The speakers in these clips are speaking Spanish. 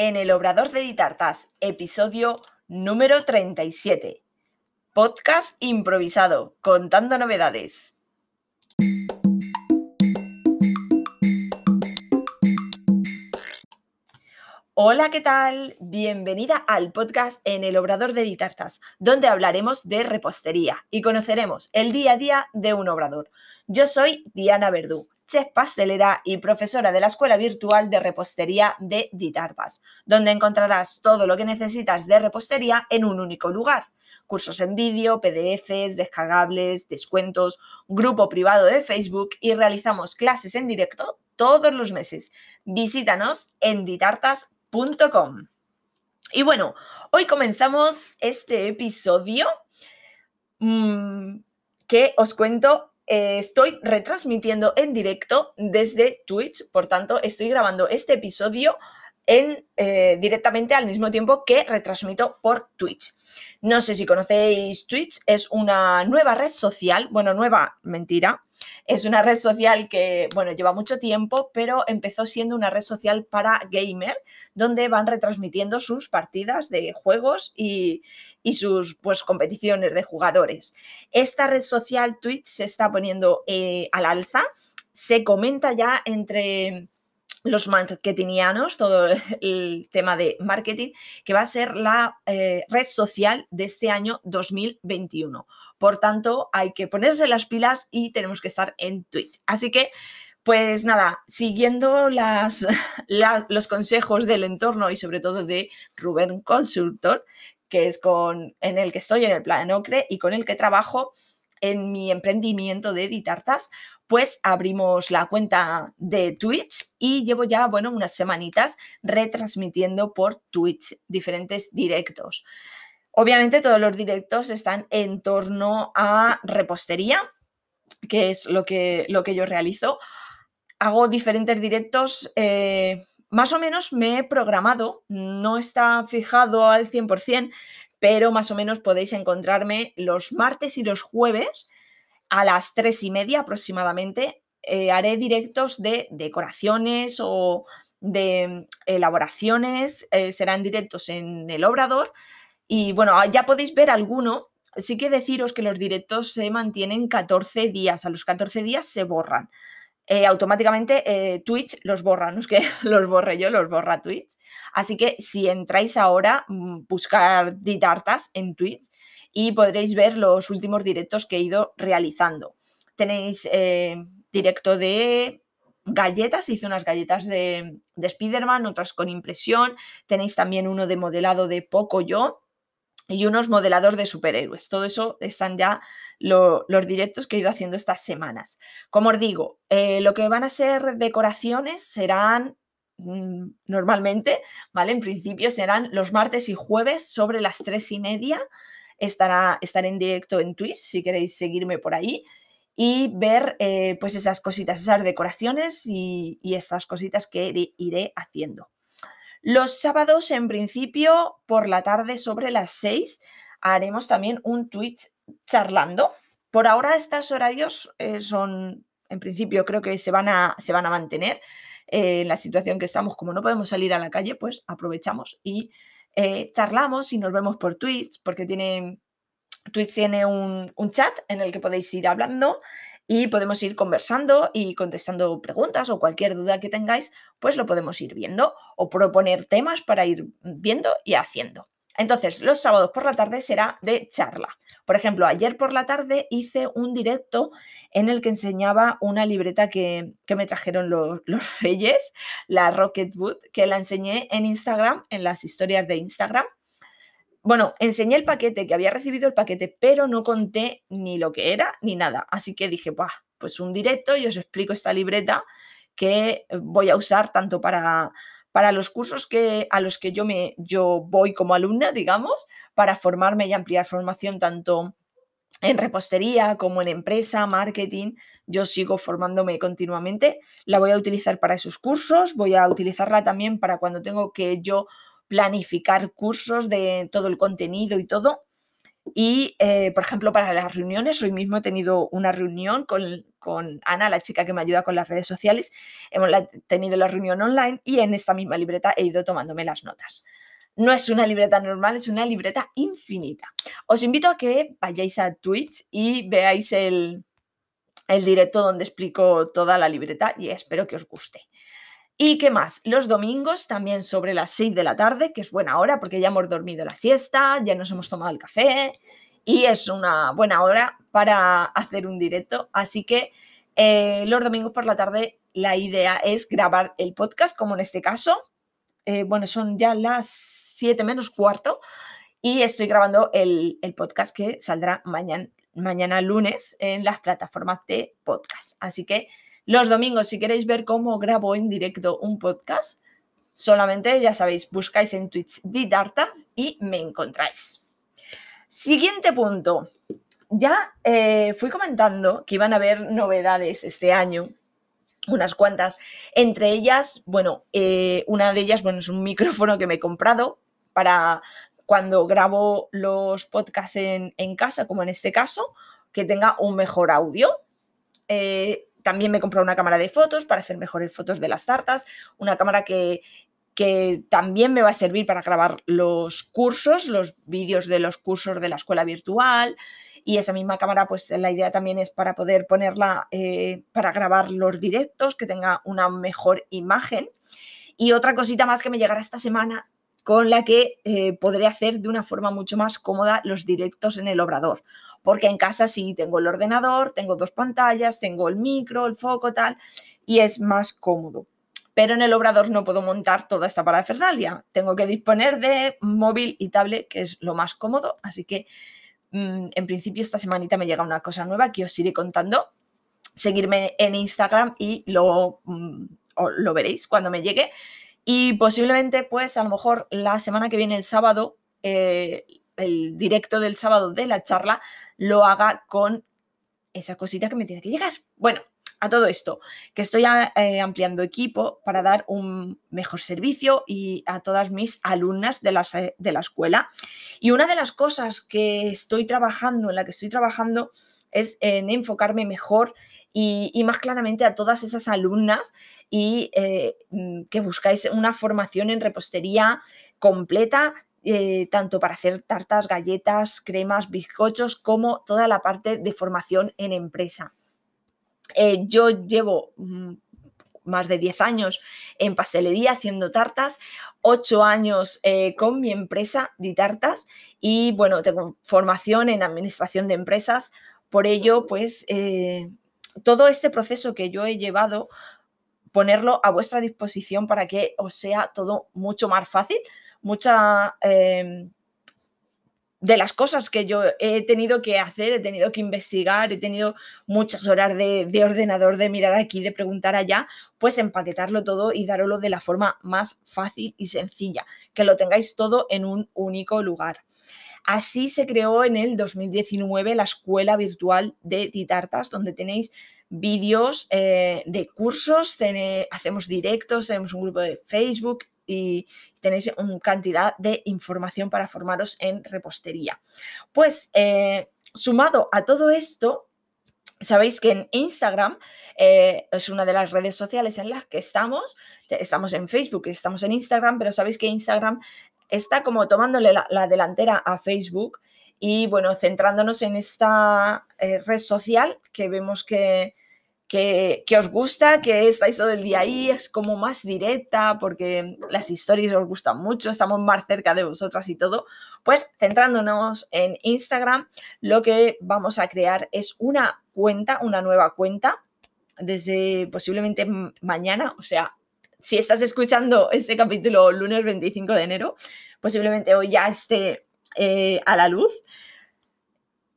en el Obrador de Ditartas, episodio número 37. Podcast improvisado, contando novedades. Hola, ¿qué tal? Bienvenida al podcast en el Obrador de Ditartas, donde hablaremos de repostería y conoceremos el día a día de un obrador. Yo soy Diana Verdú chef pastelera y profesora de la Escuela Virtual de Repostería de Ditartas, donde encontrarás todo lo que necesitas de repostería en un único lugar. Cursos en vídeo, PDFs, descargables, descuentos, grupo privado de Facebook y realizamos clases en directo todos los meses. Visítanos en ditartas.com. Y bueno, hoy comenzamos este episodio mmm, que os cuento eh, estoy retransmitiendo en directo desde Twitch, por tanto estoy grabando este episodio en, eh, directamente al mismo tiempo que retransmito por Twitch. No sé si conocéis Twitch, es una nueva red social, bueno, nueva, mentira, es una red social que, bueno, lleva mucho tiempo, pero empezó siendo una red social para gamer, donde van retransmitiendo sus partidas de juegos y, y sus pues, competiciones de jugadores. Esta red social Twitch se está poniendo eh, al alza, se comenta ya entre los marketingianos, todo el tema de marketing, que va a ser la eh, red social de este año 2021. Por tanto, hay que ponerse las pilas y tenemos que estar en Twitch. Así que, pues nada, siguiendo las, los consejos del entorno y sobre todo de Rubén Consultor, que es con, en el que estoy en el plan Ocre y con el que trabajo en mi emprendimiento de editartas, pues abrimos la cuenta de Twitch y llevo ya, bueno, unas semanitas retransmitiendo por Twitch diferentes directos. Obviamente todos los directos están en torno a repostería, que es lo que, lo que yo realizo. Hago diferentes directos eh, más o menos me he programado, no está fijado al 100%, pero más o menos podéis encontrarme los martes y los jueves a las tres y media aproximadamente. Eh, haré directos de decoraciones o de elaboraciones, eh, serán directos en el obrador. Y bueno, ya podéis ver alguno. Sí que deciros que los directos se mantienen 14 días, a los 14 días se borran. Eh, automáticamente eh, Twitch los borra, no es que los borre yo, los borra Twitch. Así que si entráis ahora, mm, buscar Ditartas en Twitch y podréis ver los últimos directos que he ido realizando. Tenéis eh, directo de galletas, hice unas galletas de, de Spiderman, otras con impresión. Tenéis también uno de modelado de Poco Yo y unos modeladores de superhéroes. Todo eso están ya los directos que he ido haciendo estas semanas. Como os digo, eh, lo que van a ser decoraciones serán mm, normalmente, ¿vale? En principio serán los martes y jueves sobre las tres y media. Estará, estaré en directo en Twitch si queréis seguirme por ahí y ver eh, pues esas cositas, esas decoraciones y, y estas cositas que iré haciendo. Los sábados, en principio, por la tarde sobre las 6, haremos también un Twitch charlando. Por ahora estos horarios eh, son, en principio, creo que se van a, se van a mantener. Eh, en la situación que estamos, como no podemos salir a la calle, pues aprovechamos y eh, charlamos y nos vemos por Twitch, porque tiene, Twitch tiene un, un chat en el que podéis ir hablando y podemos ir conversando y contestando preguntas o cualquier duda que tengáis, pues lo podemos ir viendo o proponer temas para ir viendo y haciendo. Entonces, los sábados por la tarde será de charla. Por ejemplo, ayer por la tarde hice un directo en el que enseñaba una libreta que, me trajeron los, los, reyes, la Rocket Boot, que la enseñé en Instagram, en las historias de Instagram bueno, enseñé el paquete, que había recibido el paquete, pero no conté ni lo que era ni nada. Así que dije, pues un directo y os explico esta libreta que voy a usar tanto para, para los cursos que, a los que yo, me, yo voy como alumna, digamos, para formarme y ampliar formación tanto en repostería como en empresa, marketing. Yo sigo formándome continuamente. La voy a utilizar para esos cursos, voy a utilizarla también para cuando tengo que yo planificar cursos de todo el contenido y todo. Y, eh, por ejemplo, para las reuniones, hoy mismo he tenido una reunión con, con, Ana, la chica que me ayuda con las redes sociales. Hemos tenido la reunión online y en esta misma libreta he ido tomándome las notas. No es una libreta normal, es una libreta infinita. Os invito a que vayáis a Twitch y veáis el, el directo donde explico toda la libreta y espero que os guste. ¿Y qué más? Los domingos también sobre las 6 de la tarde, que es buena hora porque ya hemos dormido la siesta, ya nos hemos tomado el café y es una buena hora para hacer un directo. Así que eh, los domingos por la tarde la idea es grabar el podcast, como en este caso. Eh, bueno, son ya las 7 menos cuarto y estoy grabando el, el podcast que saldrá mañana, mañana lunes en las plataformas de podcast. Así que los domingos, si queréis ver cómo grabo en directo un podcast, solamente, ya sabéis, buscáis en Twitch Ditartas y me encontráis. Siguiente punto. Ya eh, fui comentando que iban a haber novedades este año, unas cuantas. Entre ellas, bueno, eh, una de ellas, bueno, es un micrófono que me he comprado para cuando grabo los podcasts en, casa, como en este caso, que tenga un mejor audio. Eh, también me he comprado una cámara de fotos para hacer mejores fotos de las tartas, una cámara que, también me va a servir para grabar los cursos, los vídeos de los cursos de la escuela virtual. Y esa misma cámara, pues la idea también es para poder ponerla eh, para grabar los directos, que tenga una mejor imagen. Y otra cosita más que me llegará esta semana con la que eh, podré hacer de una forma mucho más cómoda los directos en el obrador. Porque en casa sí tengo el ordenador, tengo dos pantallas, tengo el micro, el foco, tal, y es más cómodo. Pero en el obrador no puedo montar toda esta parafernalia. Tengo que disponer de móvil y tablet, que es lo más cómodo. Así que mm, en principio esta semanita me llega una cosa nueva que os iré contando. Seguirme en Instagram y lo, mm, lo veréis cuando me llegue. Y posiblemente, pues a lo mejor la semana que viene, el sábado, eh, el directo del sábado de la charla, lo haga con esa cosita que me tiene que llegar. Bueno, a todo esto, que estoy eh, ampliando equipo para dar un mejor servicio y a todas mis alumnas de la, de la escuela. Y una de las cosas que estoy trabajando, en la que estoy trabajando, es en enfocarme mejor y, más claramente a todas esas alumnas y eh, mm, que buscáis una formación en repostería completa, eh, tanto para hacer tartas, galletas, cremas, bizcochos, como toda la parte de formación en empresa. Eh, yo llevo mm, más de 10 años en pastelería haciendo tartas, 8 años con mi empresa de tartas y bueno, tengo formación en administración de empresas. Por ello, pues todo este proceso que yo he llevado, ponerlo a vuestra disposición para que os sea todo mucho más fácil. Mucha em, de las cosas que yo he tenido que hacer, he tenido que investigar, he tenido muchas horas de, de ordenador, de mirar aquí, de preguntar allá, pues empaquetarlo todo y daroslo de la forma más fácil y sencilla, que lo tengáis todo en un único lugar. Así se creó en el 2019 la escuela virtual de Titartas, donde tenéis vídeos eh, de cursos, hacemos directos, tenemos un grupo de Facebook y tenéis una cantidad de información para formaros en repostería. Pues eh, sumado a todo esto, sabéis que en Instagram eh, es una de las redes sociales en las que estamos. Estamos en Facebook, estamos en Instagram, pero sabéis que Instagram está como tomándole la, delantera a Facebook y bueno, centrándonos en esta eh, red social que vemos que, que, os gusta, que estáis todo el día ahí, es como más directa porque las historias os gustan mucho, estamos más cerca de vosotras y todo, pues centrándonos en Instagram, lo que vamos a crear es una cuenta, una nueva cuenta, desde posiblemente mañana, o sea, si estás escuchando este capítulo lunes 25 de enero, posiblemente hoy ya esté eh, a la luz,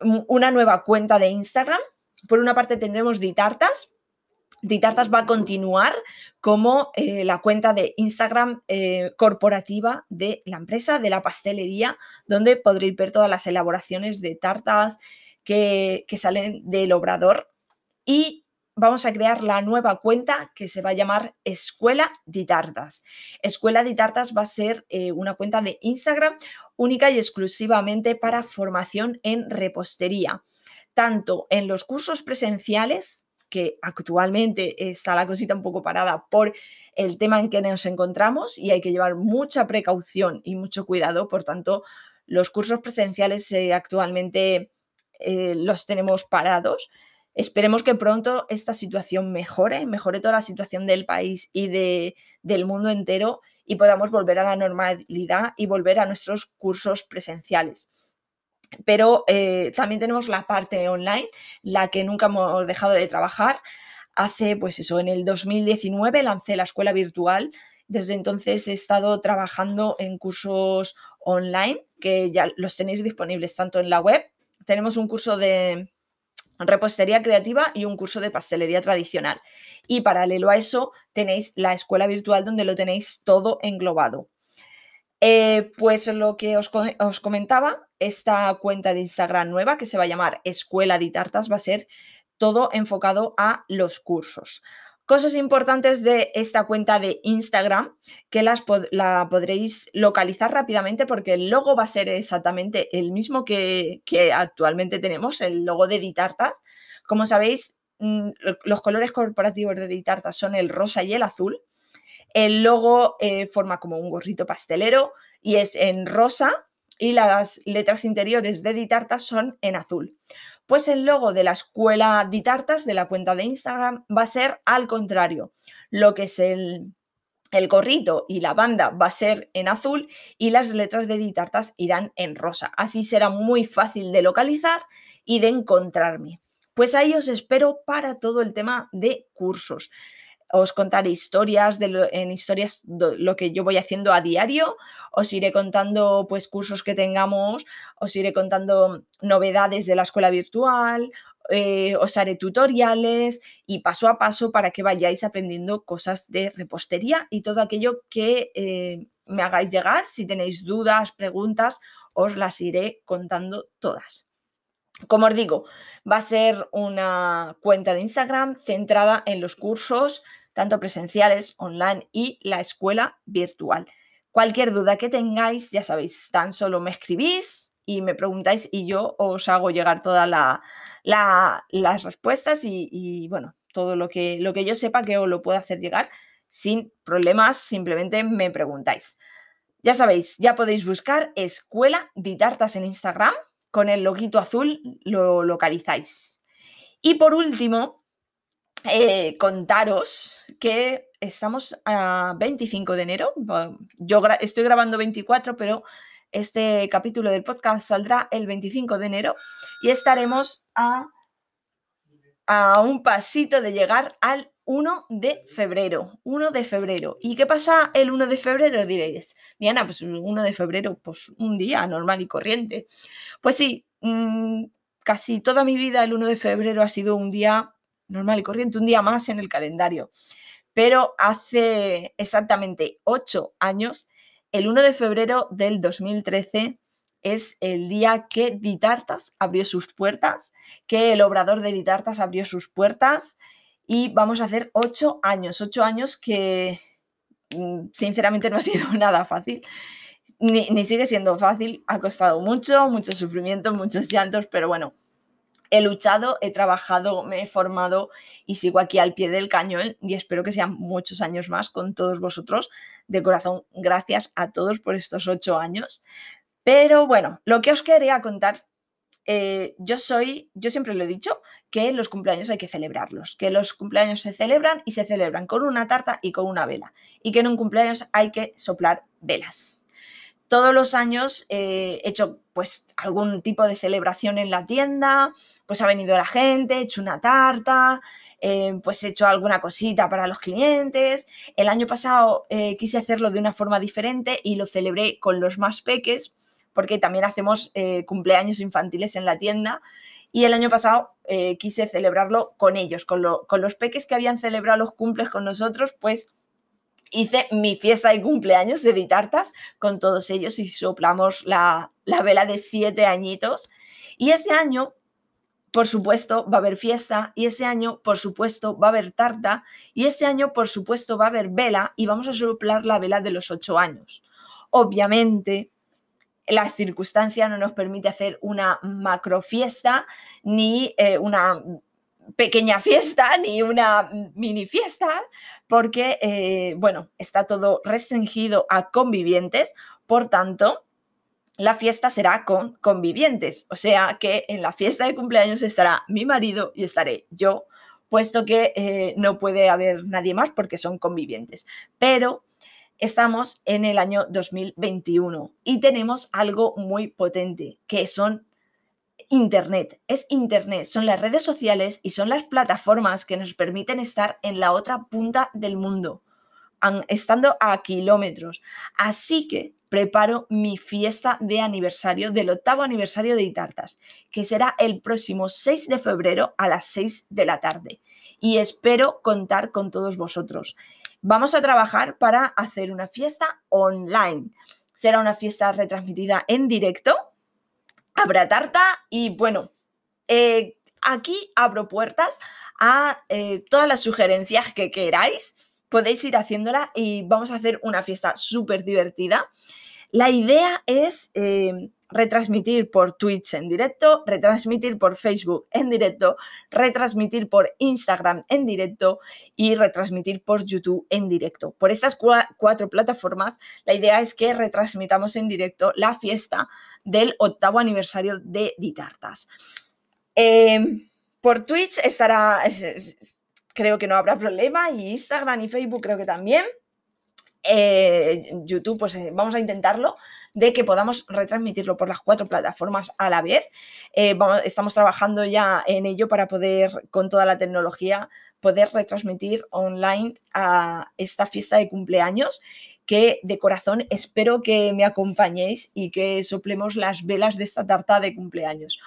una nueva cuenta de Instagram. Por una parte tendremos Ditartas. Ditartas va a continuar como eh, la cuenta de Instagram eh, corporativa de la empresa, de la pastelería, donde podréis ver todas las elaboraciones de tartas que, salen del obrador. Y vamos a crear la nueva cuenta que se va a llamar Escuela de Tartas. Escuela de Tartas va a ser eh, una cuenta de Instagram única y exclusivamente para formación en repostería, tanto en los cursos presenciales, que actualmente está la cosita un poco parada por el tema en que nos encontramos y hay que llevar mucha precaución y mucho cuidado, por tanto, los cursos presenciales eh, actualmente eh, los tenemos parados. Esperemos que pronto esta situación mejore, mejore toda la situación del país y de, del mundo entero y podamos volver a la normalidad y volver a nuestros cursos presenciales. Pero eh, también tenemos la parte online, la que nunca hemos dejado de trabajar. Hace, pues eso, en el 2019 lancé la escuela virtual. Desde entonces he estado trabajando en cursos online que ya los tenéis disponibles tanto en la web. Tenemos un curso de repostería creativa y un curso de pastelería tradicional. Y paralelo a eso tenéis la escuela virtual donde lo tenéis todo englobado. Eh, pues lo que os, os, comentaba, esta cuenta de Instagram nueva que se va a llamar Escuela de Tartas va a ser todo enfocado a los cursos. Cosas importantes de esta cuenta de Instagram que las la podréis localizar rápidamente porque el logo va a ser exactamente el mismo que, actualmente tenemos, el logo de Ditartas. Como sabéis, mm, los colores corporativos de Ditartas son el rosa y el azul. El logo eh, forma como un gorrito pastelero y es en rosa y las letras interiores de Ditartas son en azul. Pues el logo de la escuela Ditartas, de la cuenta de Instagram, va a ser al contrario. Lo que es el, el gorrito y la banda va a ser en azul y las letras de Ditartas irán en rosa. Así será muy fácil de localizar y de encontrarme. Pues ahí os espero para todo el tema de cursos os contaré historias de en historias lo que yo voy haciendo a diario, os iré contando pues cursos que tengamos, os iré contando novedades de la escuela virtual, eh, os haré tutoriales y paso a paso para que vayáis aprendiendo cosas de repostería y todo aquello que eh, me hagáis llegar. Si tenéis dudas, preguntas, os las iré contando todas. Como os digo, va a ser una cuenta de Instagram centrada en los cursos tanto presenciales, online y la escuela virtual. Cualquier duda que tengáis, ya sabéis, tan solo me escribís y me preguntáis y yo os hago llegar todas las respuestas y, bueno, todo lo que, lo que yo sepa que os lo puedo hacer llegar sin problemas, simplemente me preguntáis. Ya sabéis, ya podéis buscar Escuela de Tartas en Instagram, con el loguito azul lo localizáis. Y por último, eh, contaros que estamos a 25 de enero. Yo estoy grabando 24, pero este capítulo del podcast saldrá el 25 de enero y estaremos a, un pasito de llegar al 1 de febrero. 1 de febrero. ¿Y qué pasa el 1 de febrero? Diréis, Diana, pues el 1 de febrero, pues un día normal y corriente. Pues sí, mm, casi toda mi vida el 1 de febrero ha sido un día normal y corriente, un día más en el calendario. Pero hace exactamente ocho años, el 1 de febrero del 2013, es el día que Ditartas abrió sus puertas, que el obrador de Ditartas abrió sus puertas y vamos a hacer ocho años, ocho años que mm, sinceramente no ha sido nada fácil. Ni, ni, sigue siendo fácil, ha costado mucho, mucho sufrimiento, muchos llantos, pero bueno, he luchado, he trabajado, me he formado y sigo aquí al pie del cañón y espero que sean muchos años más con todos vosotros. De corazón, gracias a todos por estos ocho años. Pero bueno, lo que os quería contar, eh, yo soy, yo siempre lo he dicho, que los cumpleaños hay que celebrarlos, que los cumpleaños se celebran y se celebran con una tarta y con una vela, y que en un cumpleaños hay que soplar velas todos los años eh, he hecho pues algún tipo de celebración en la tienda, pues ha venido la gente, he hecho una tarta, eh, pues he hecho alguna cosita para los clientes. El año pasado eh, quise hacerlo de una forma diferente y lo celebré con los más peques, porque también hacemos cumpleaños infantiles en la tienda. Y el año pasado quise celebrarlo con ellos, con, con los peques que habían celebrado los cumples con nosotros, pues hice mi fiesta de cumpleaños de Ditartas con todos ellos y soplamos la, vela de siete añitos. Y ese año, por supuesto, va a haber fiesta y ese año, por supuesto, va a haber tarta y este año, por supuesto, va a haber vela y vamos a soplar la vela de los ocho años. Obviamente, la circunstancia no nos permite hacer una macro fiesta ni eh, una pequeña fiesta ni una mini fiesta, porque, eh, bueno, está todo restringido a convivientes, por tanto, la fiesta será con convivientes, o sea que en la fiesta de cumpleaños estará mi marido y estaré yo, puesto que eh, no puede haber nadie más porque son convivientes. Pero estamos en el año 2021 y tenemos algo muy potente, que son Internet. Es Internet, son las redes sociales y son las plataformas que nos permiten estar en la otra punta del mundo, estando a kilómetros. Así que preparo mi fiesta de aniversario, del octavo aniversario de Itartas, que será el próximo 6 de febrero a las 6 de la tarde. Y espero contar con todos vosotros. Vamos a trabajar para hacer una fiesta online. Será una fiesta retransmitida en directo. Habrá tarta y bueno, eh, aquí abro puertas a eh, todas las sugerencias que queráis. Podéis ir haciéndola y vamos a hacer una fiesta súper divertida. La idea es eh, retransmitir por Twitch en directo, retransmitir por Facebook en directo, retransmitir por Instagram en directo y retransmitir por YouTube en directo. Por estas cuatro plataformas, la idea es que retransmitamos en directo la fiesta del octavo aniversario de Ditartas. Em, por Twitch estará, creo que no habrá problema, y Instagram y Facebook creo que también. Eh, YouTube, pues eh, vamos a intentarlo de que podamos retransmitirlo por las cuatro plataformas a la vez. Eh, estamos trabajando ya en ello para poder, con toda la tecnología, poder retransmitir online a esta fiesta de cumpleaños que de corazón espero que me acompañéis y que soplemos las velas de esta tarta de cumpleaños.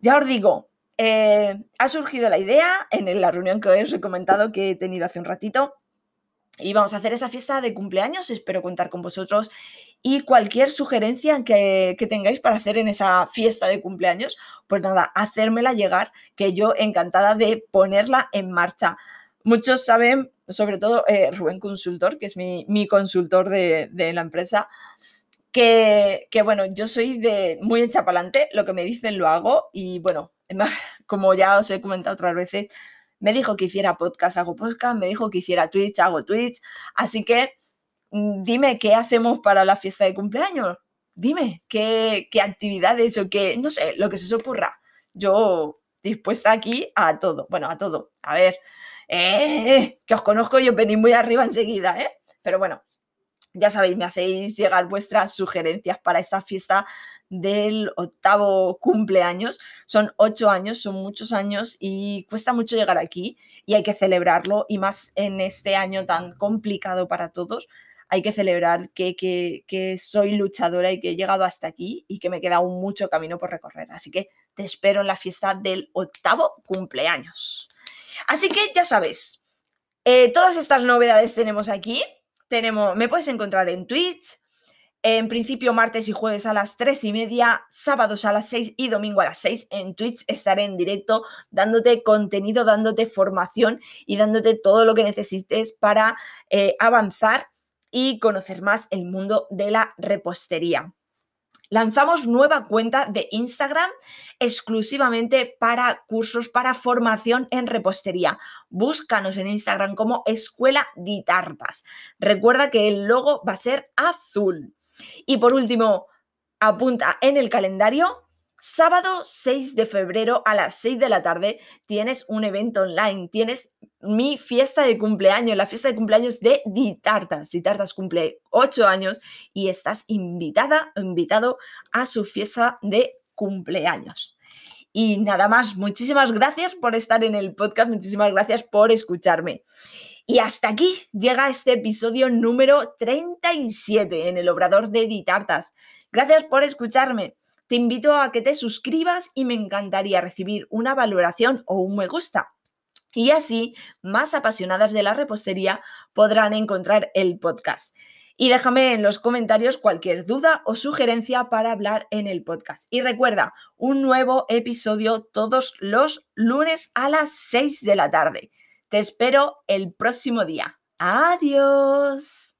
Ya os digo, ha surgido la idea en la reunión que os he comentado que he tenido hace un ratito y vamos a hacer esa fiesta de cumpleaños. Espero contar con vosotros y cualquier sugerencia que, tengáis para hacer en esa fiesta de cumpleaños, pues nada, hacérmela llegar, que yo encantada de ponerla en marcha. Muchos saben, sobre todo eh, Rubén Consultor, que es mi, consultor de, la empresa, que, que, bueno, yo soy de muy adelante, lo que me dicen lo hago y bueno, como ya os he comentado otras veces, me dijo que hiciera podcast, hago podcast, me dijo que hiciera Twitch, hago Twitch. Así que mm, dime qué hacemos para la fiesta de cumpleaños. Dime qué, actividades o qué, no sé, lo que se os ocurra. Yo dispuesta aquí a todo. Bueno, a todo. A ver, eh, que os conozco y os venís muy arriba enseguida, ¿eh? Pero bueno, ya sabéis, me hacéis llegar vuestras sugerencias para esta fiesta del octavo cumpleaños. Son ocho años, son muchos años y cuesta mucho llegar aquí y hay que celebrarlo y más en este año tan complicado para todos. Hay que celebrar que, que, soy luchadora y que he llegado hasta aquí y que me queda aún mucho camino por recorrer. Así que te espero en la fiesta del octavo cumpleaños. Así que ya sabes, eh, todas estas novedades tenemos aquí. Tenemos, me puedes encontrar en Twitch, en principio, martes y jueves a las 3 y media, sábados a las 6 y domingo a las 6 en Twitch estaré en directo dándote contenido, dándote formación y dándote todo lo que necesites para eh, avanzar y conocer más el mundo de la repostería. Lanzamos nueva cuenta de Instagram exclusivamente para cursos, para formación en repostería. Búscanos en Instagram como Escuela Ditartas. Recuerda que el logo va a ser azul. Y por último, apunta en el calendario, sábado 6 de febrero a las 6 de la tarde tienes un evento online, tienes mi fiesta de cumpleaños, la fiesta de cumpleaños de Ditartas. Ditartas cumple 8 años y estás invitada invitado a su fiesta de cumpleaños. Y nada más, muchísimas gracias por estar en el podcast, muchísimas gracias por escucharme. Y hasta aquí llega este episodio número 37 en el Obrador de Ditartas. Gracias por escucharme. Te invito a que te suscribas y me encantaría recibir una valoración o un me gusta. Y así, más apasionadas de la repostería podrán encontrar el podcast. Y déjame en los comentarios cualquier duda o sugerencia para hablar en el podcast. Y recuerda, un nuevo episodio todos los lunes a las 6 de la tarde. Te espero el próximo día. Adiós.